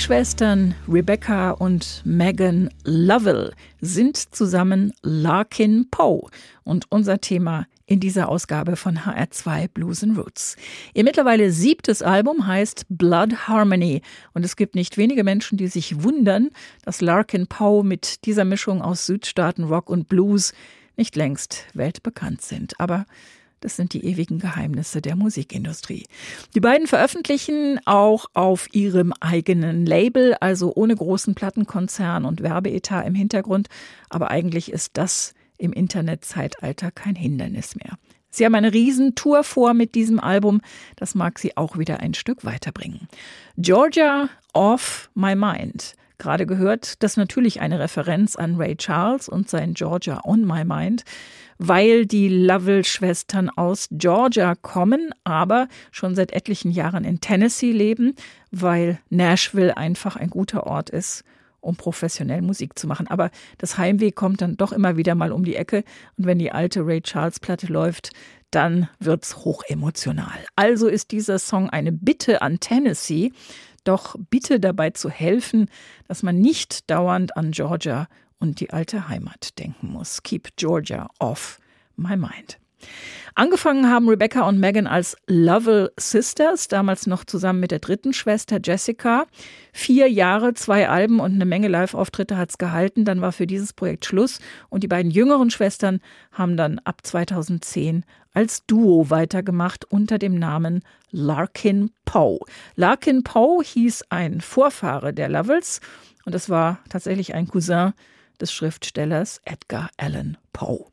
Schwestern Rebecca und Megan Lovell sind zusammen Larkin Poe und unser Thema in dieser Ausgabe von HR2 Blues and Roots. Ihr mittlerweile siebtes Album heißt Blood Harmony und es gibt nicht wenige Menschen, die sich wundern, dass Larkin Poe mit dieser Mischung aus Südstaaten Rock und Blues nicht längst weltbekannt sind. Aber das sind die ewigen Geheimnisse der Musikindustrie. Die beiden veröffentlichen auch auf ihrem eigenen Label, also ohne großen Plattenkonzern und Werbeetat im Hintergrund. Aber eigentlich ist das im Internetzeitalter kein Hindernis mehr. Sie haben eine Riesentour vor mit diesem Album. Das mag sie auch wieder ein Stück weiterbringen. Georgia Off My Mind. Gerade gehört, das natürlich eine Referenz an Ray Charles und sein Georgia on My Mind weil die Lovell-Schwestern aus Georgia kommen, aber schon seit etlichen Jahren in Tennessee leben, weil Nashville einfach ein guter Ort ist, um professionell Musik zu machen. Aber das Heimweh kommt dann doch immer wieder mal um die Ecke. Und wenn die alte Ray Charles Platte läuft, dann wird's hochemotional. Also ist dieser Song eine Bitte an Tennessee, doch bitte dabei zu helfen, dass man nicht dauernd an Georgia und die alte Heimat denken muss. Keep Georgia off my mind. Angefangen haben Rebecca und Megan als Lovell Sisters, damals noch zusammen mit der dritten Schwester Jessica. Vier Jahre, zwei Alben und eine Menge Live-Auftritte hat es gehalten. Dann war für dieses Projekt Schluss und die beiden jüngeren Schwestern haben dann ab 2010 als Duo weitergemacht unter dem Namen Larkin Poe. Larkin Poe hieß ein Vorfahre der Lovells und es war tatsächlich ein Cousin des Schriftstellers Edgar Allan Poe.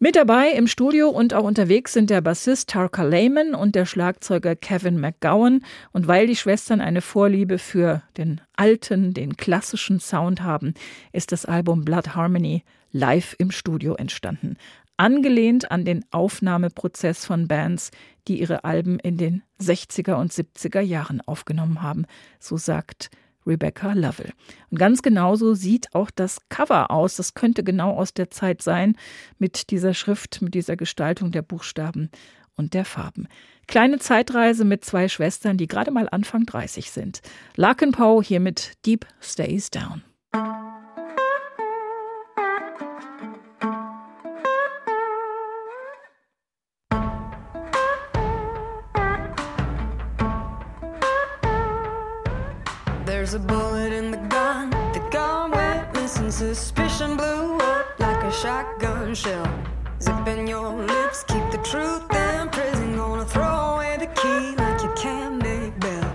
Mit dabei im Studio und auch unterwegs sind der Bassist Tarka Lehman und der Schlagzeuger Kevin McGowan. Und weil die Schwestern eine Vorliebe für den alten, den klassischen Sound haben, ist das Album Blood Harmony live im Studio entstanden. Angelehnt an den Aufnahmeprozess von Bands, die ihre Alben in den 60er und 70er Jahren aufgenommen haben. So sagt Rebecca Lovell. Und ganz genauso sieht auch das Cover aus. Das könnte genau aus der Zeit sein, mit dieser Schrift, mit dieser Gestaltung der Buchstaben und der Farben. Kleine Zeitreise mit zwei Schwestern, die gerade mal Anfang 30 sind. Larkin Poe hier mit Deep Stays Down. There's a bullet in the gun. The gun went missing. Suspicion blew up like a shotgun shell. Zip in your lips, keep the truth in prison. Gonna throw away the key like you can't make bail.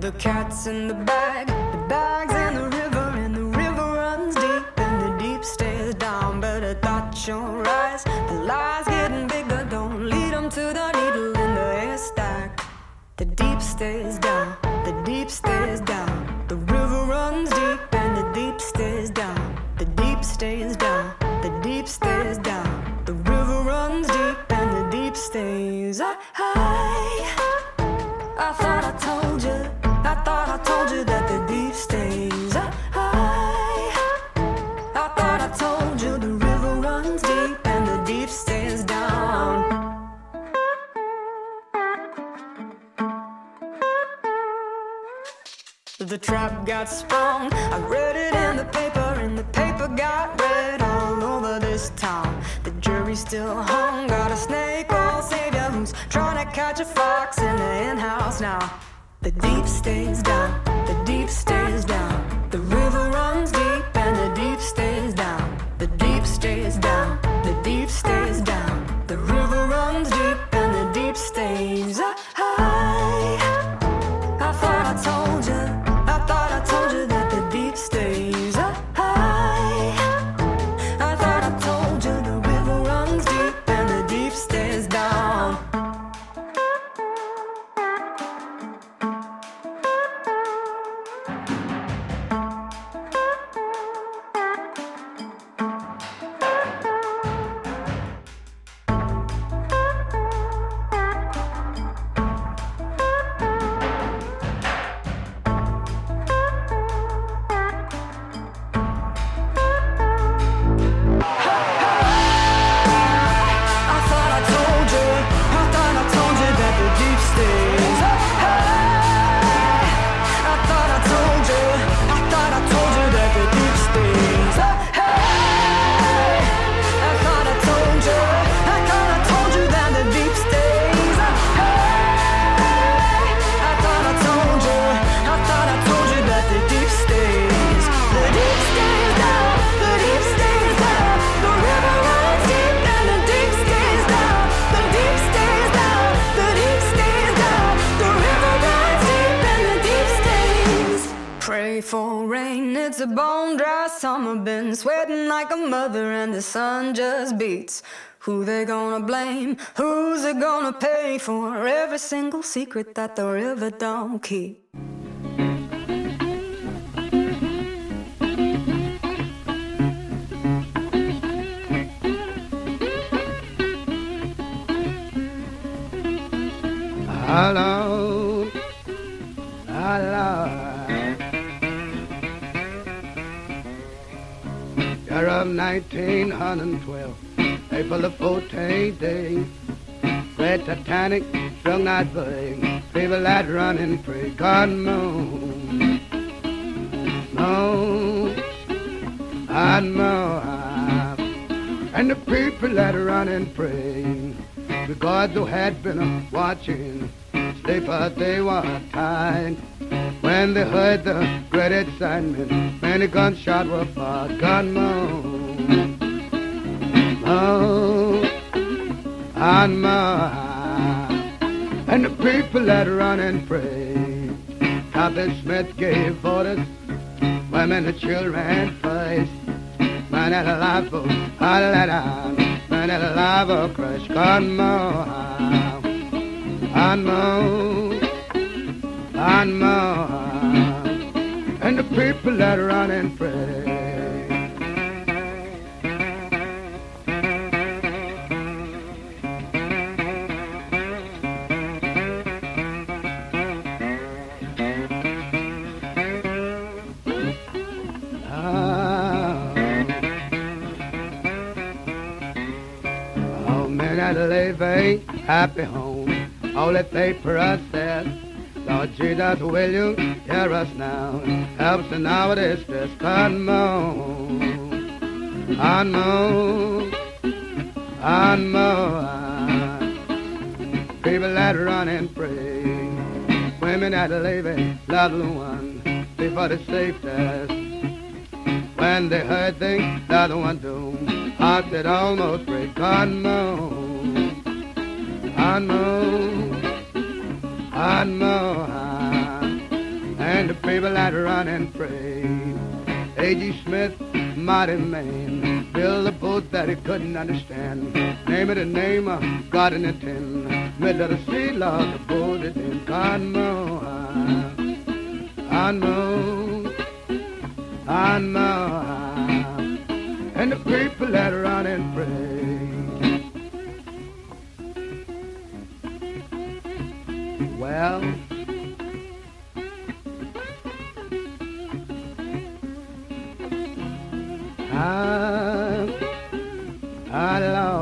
The cat's in the bag, the bag's in the river, and the river runs deep, and the deep stays down. Better dot your eyes, the The deep stays I thought I told you the river runs deep and the deep stays down. The trap got sprung. I read it in the paper, and the paper got read all over this town. The jury still hung. Got a snake oil savior who's trying to catch a fox in the in house now. The deep stays down, the deep stays down. Sun just beats. Who they gonna blame? Who's it gonna pay for every single secret that the river don't keep? alone, alone. Of 1912, April the 14th day, Great Titanic strung that big, people that running free, God moon, moon, and moon, and the people that run and pray, because who had been watching, sleep but they were tired. When they heard the great excitement, many gunshots were fired, gun moon, moon, and the people that run and pray. Captain Smith gave orders, women and children first. Man at a life of Alada, man at a life of crush, on my heart and the people that run and pray. Ah. happy home. All that they for us process. Lord Jesus, will you hear us now? Help us in our distress. Come on, on more, on more. People that run and pray, women that live a lovely one, before the safety. When they heard things the other one do, heart that almost break. On moon, on moon, on moon, and the people that run and pray. A.G. Smith, mighty man, built a boat that he couldn't understand. Name it a name of God in the tin. Middle of the sea, Lord, the boat is in. On moon, on moon on my and the people that run and pray. Well, I, I, Lord.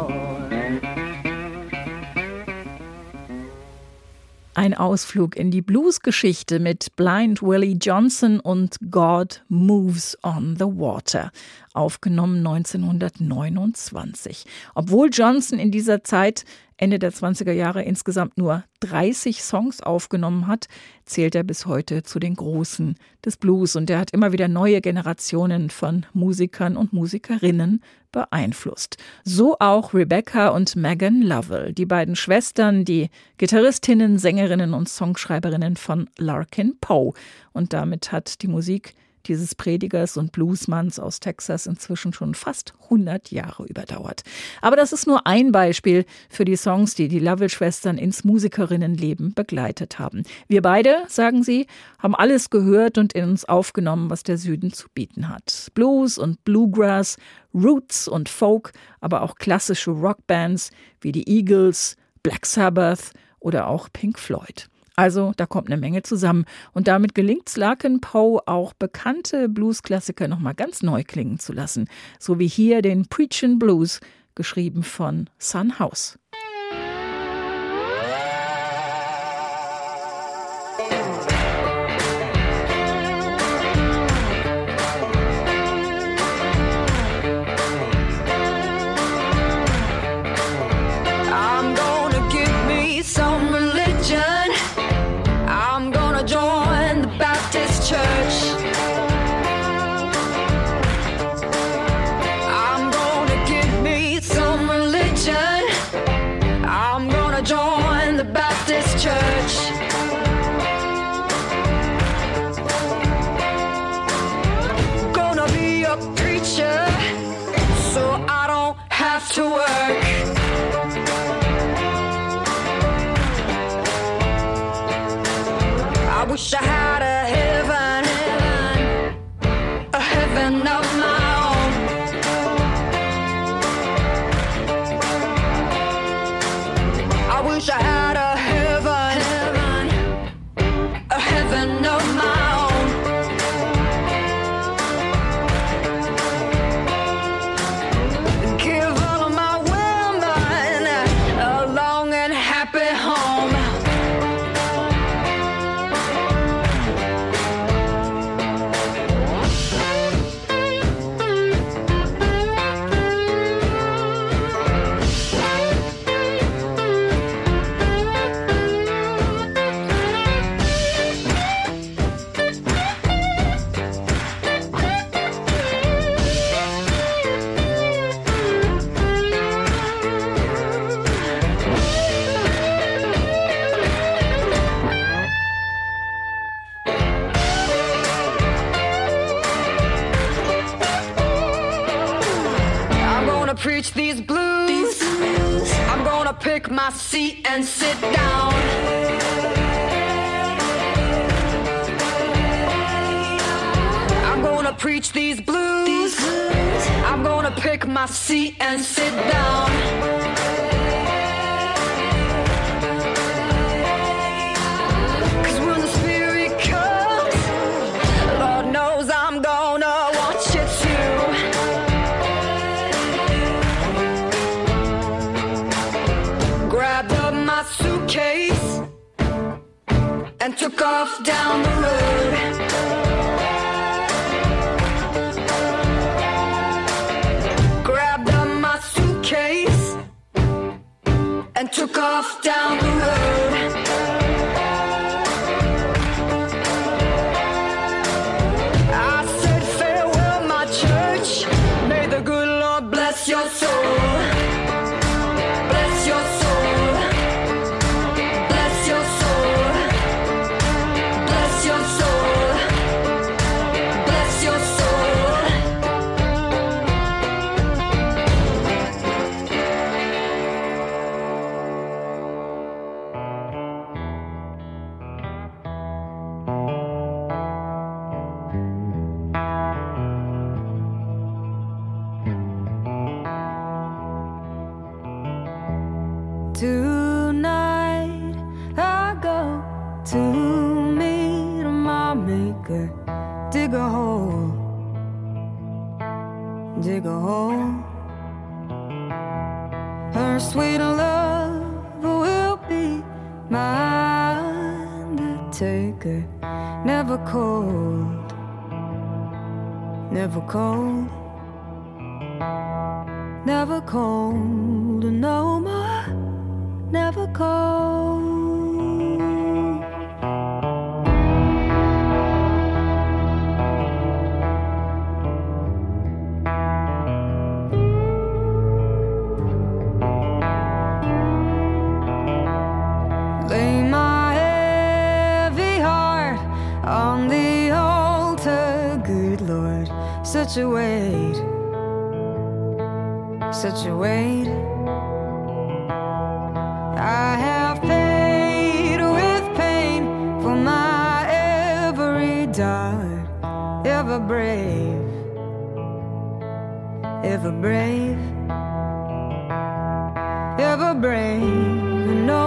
Ein Ausflug in die Bluesgeschichte mit Blind Willie Johnson und God Moves on the Water, aufgenommen 1929. Obwohl Johnson in dieser Zeit Ende der 20er Jahre insgesamt nur 30 Songs aufgenommen hat, zählt er bis heute zu den Großen des Blues und er hat immer wieder neue Generationen von Musikern und Musikerinnen beeinflusst. So auch Rebecca und Megan Lovell, die beiden Schwestern, die Gitarristinnen, Sängerinnen und Songschreiberinnen von Larkin Poe. Und damit hat die Musik dieses Predigers und Bluesmanns aus Texas inzwischen schon fast 100 Jahre überdauert. Aber das ist nur ein Beispiel für die Songs, die die Lovell-Schwestern ins Musikerinnenleben begleitet haben. Wir beide, sagen sie, haben alles gehört und in uns aufgenommen, was der Süden zu bieten hat. Blues und Bluegrass, Roots und Folk, aber auch klassische Rockbands wie die Eagles, Black Sabbath oder auch Pink Floyd. Also da kommt eine Menge zusammen. Und damit gelingt es Larkin Poe auch bekannte Blues-Klassiker nochmal ganz neu klingen zu lassen. So wie hier den Preachin' Blues, geschrieben von Sun House. Wish I had gonna preach these blues. These blues. I'm gonna pick my seat and sit down. I'm preach these blues. these blues. I'm gonna pick my seat and sit down. took off down the road. taker, never cold, never cold, never cold, no more, never cold. situate, situate. I have paid with pain for my every dart, ever brave, ever brave, ever brave. No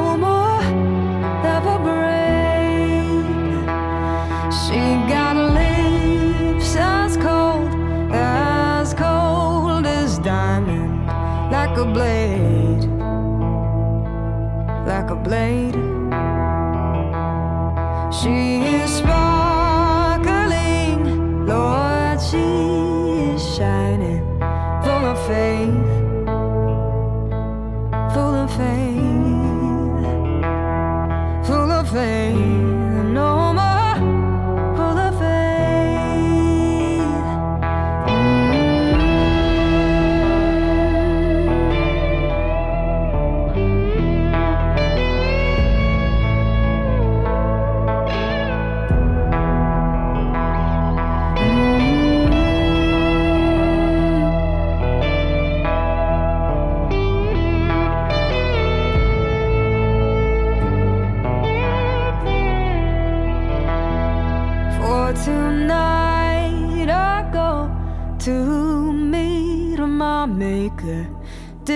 blade, like a blade.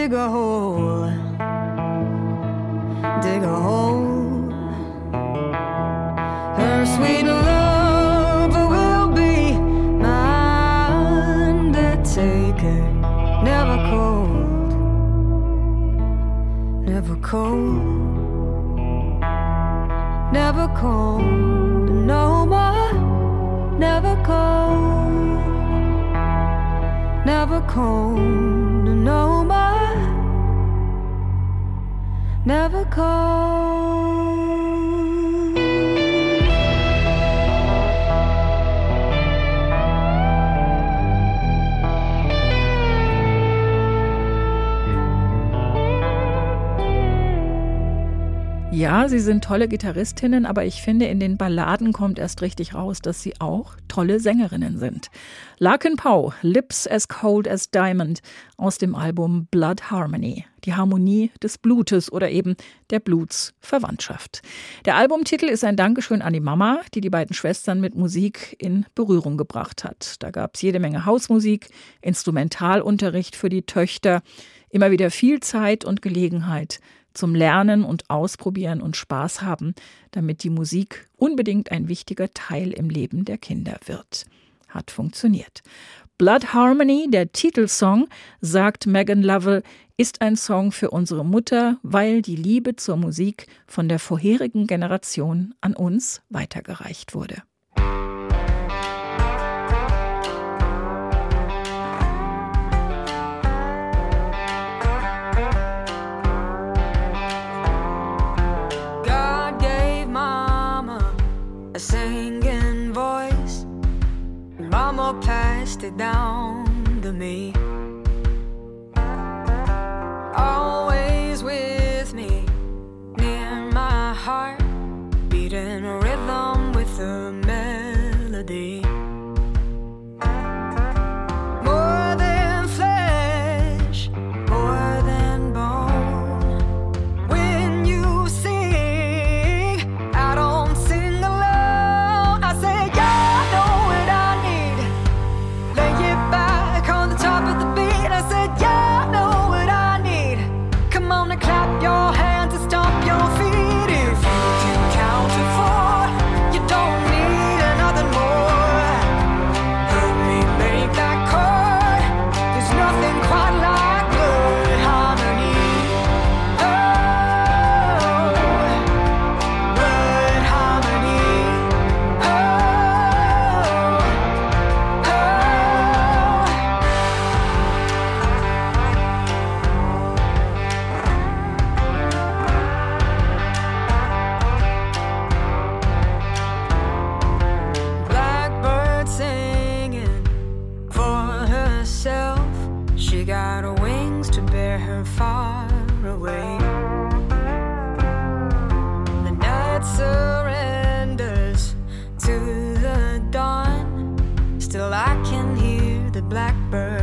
go home. Ja, sie sind tolle Gitarristinnen, aber ich finde, in den Balladen kommt erst richtig raus, dass sie auch tolle Sängerinnen sind. Larkin Poe, Lips as Cold as Diamond aus dem Album Blood Harmony, die Harmonie des Blutes oder eben der Blutsverwandtschaft. Der Albumtitel ist ein Dankeschön an die Mama, die die beiden Schwestern mit Musik in Berührung gebracht hat. Da gab es jede Menge Hausmusik, Instrumentalunterricht für die Töchter, immer wieder viel Zeit und Gelegenheit zum Lernen und Ausprobieren und Spaß haben, damit die Musik unbedingt ein wichtiger Teil im Leben der Kinder wird. Hat funktioniert. Blood Harmony, der Titelsong, sagt Megan Lovell, ist ein Song für unsere Mutter, weil die Liebe zur Musik von der vorherigen Generation an uns weitergereicht wurde. sit down. bird.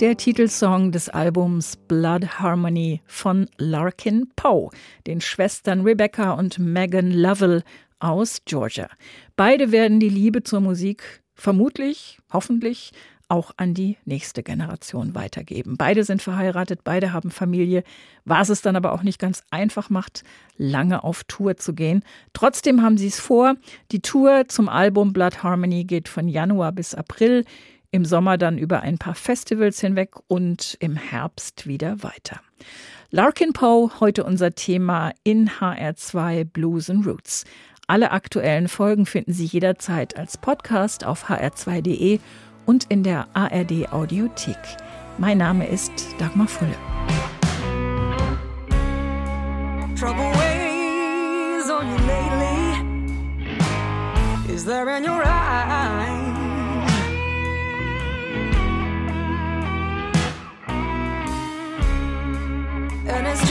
Der Titelsong des Albums Blood Harmony von Larkin Poe, den Schwestern Rebecca und Megan Lovell aus Georgia. Beide werden die Liebe zur Musik vermutlich, hoffentlich auch an die nächste Generation weitergeben. Beide sind verheiratet, beide haben Familie, was es dann aber auch nicht ganz einfach macht, lange auf Tour zu gehen. Trotzdem haben sie es vor. Die Tour zum Album Blood Harmony geht von Januar bis April, im Sommer dann über ein paar Festivals hinweg und im Herbst wieder weiter. Larkin Poe, heute unser Thema in HR2 Blues and Roots. Alle aktuellen Folgen finden Sie jederzeit als Podcast auf hr2.de und in der ARD Audiothek. Mein Name ist Dagmar Fulle. Trouble weighs on you lately. Is there in your eyes? And it's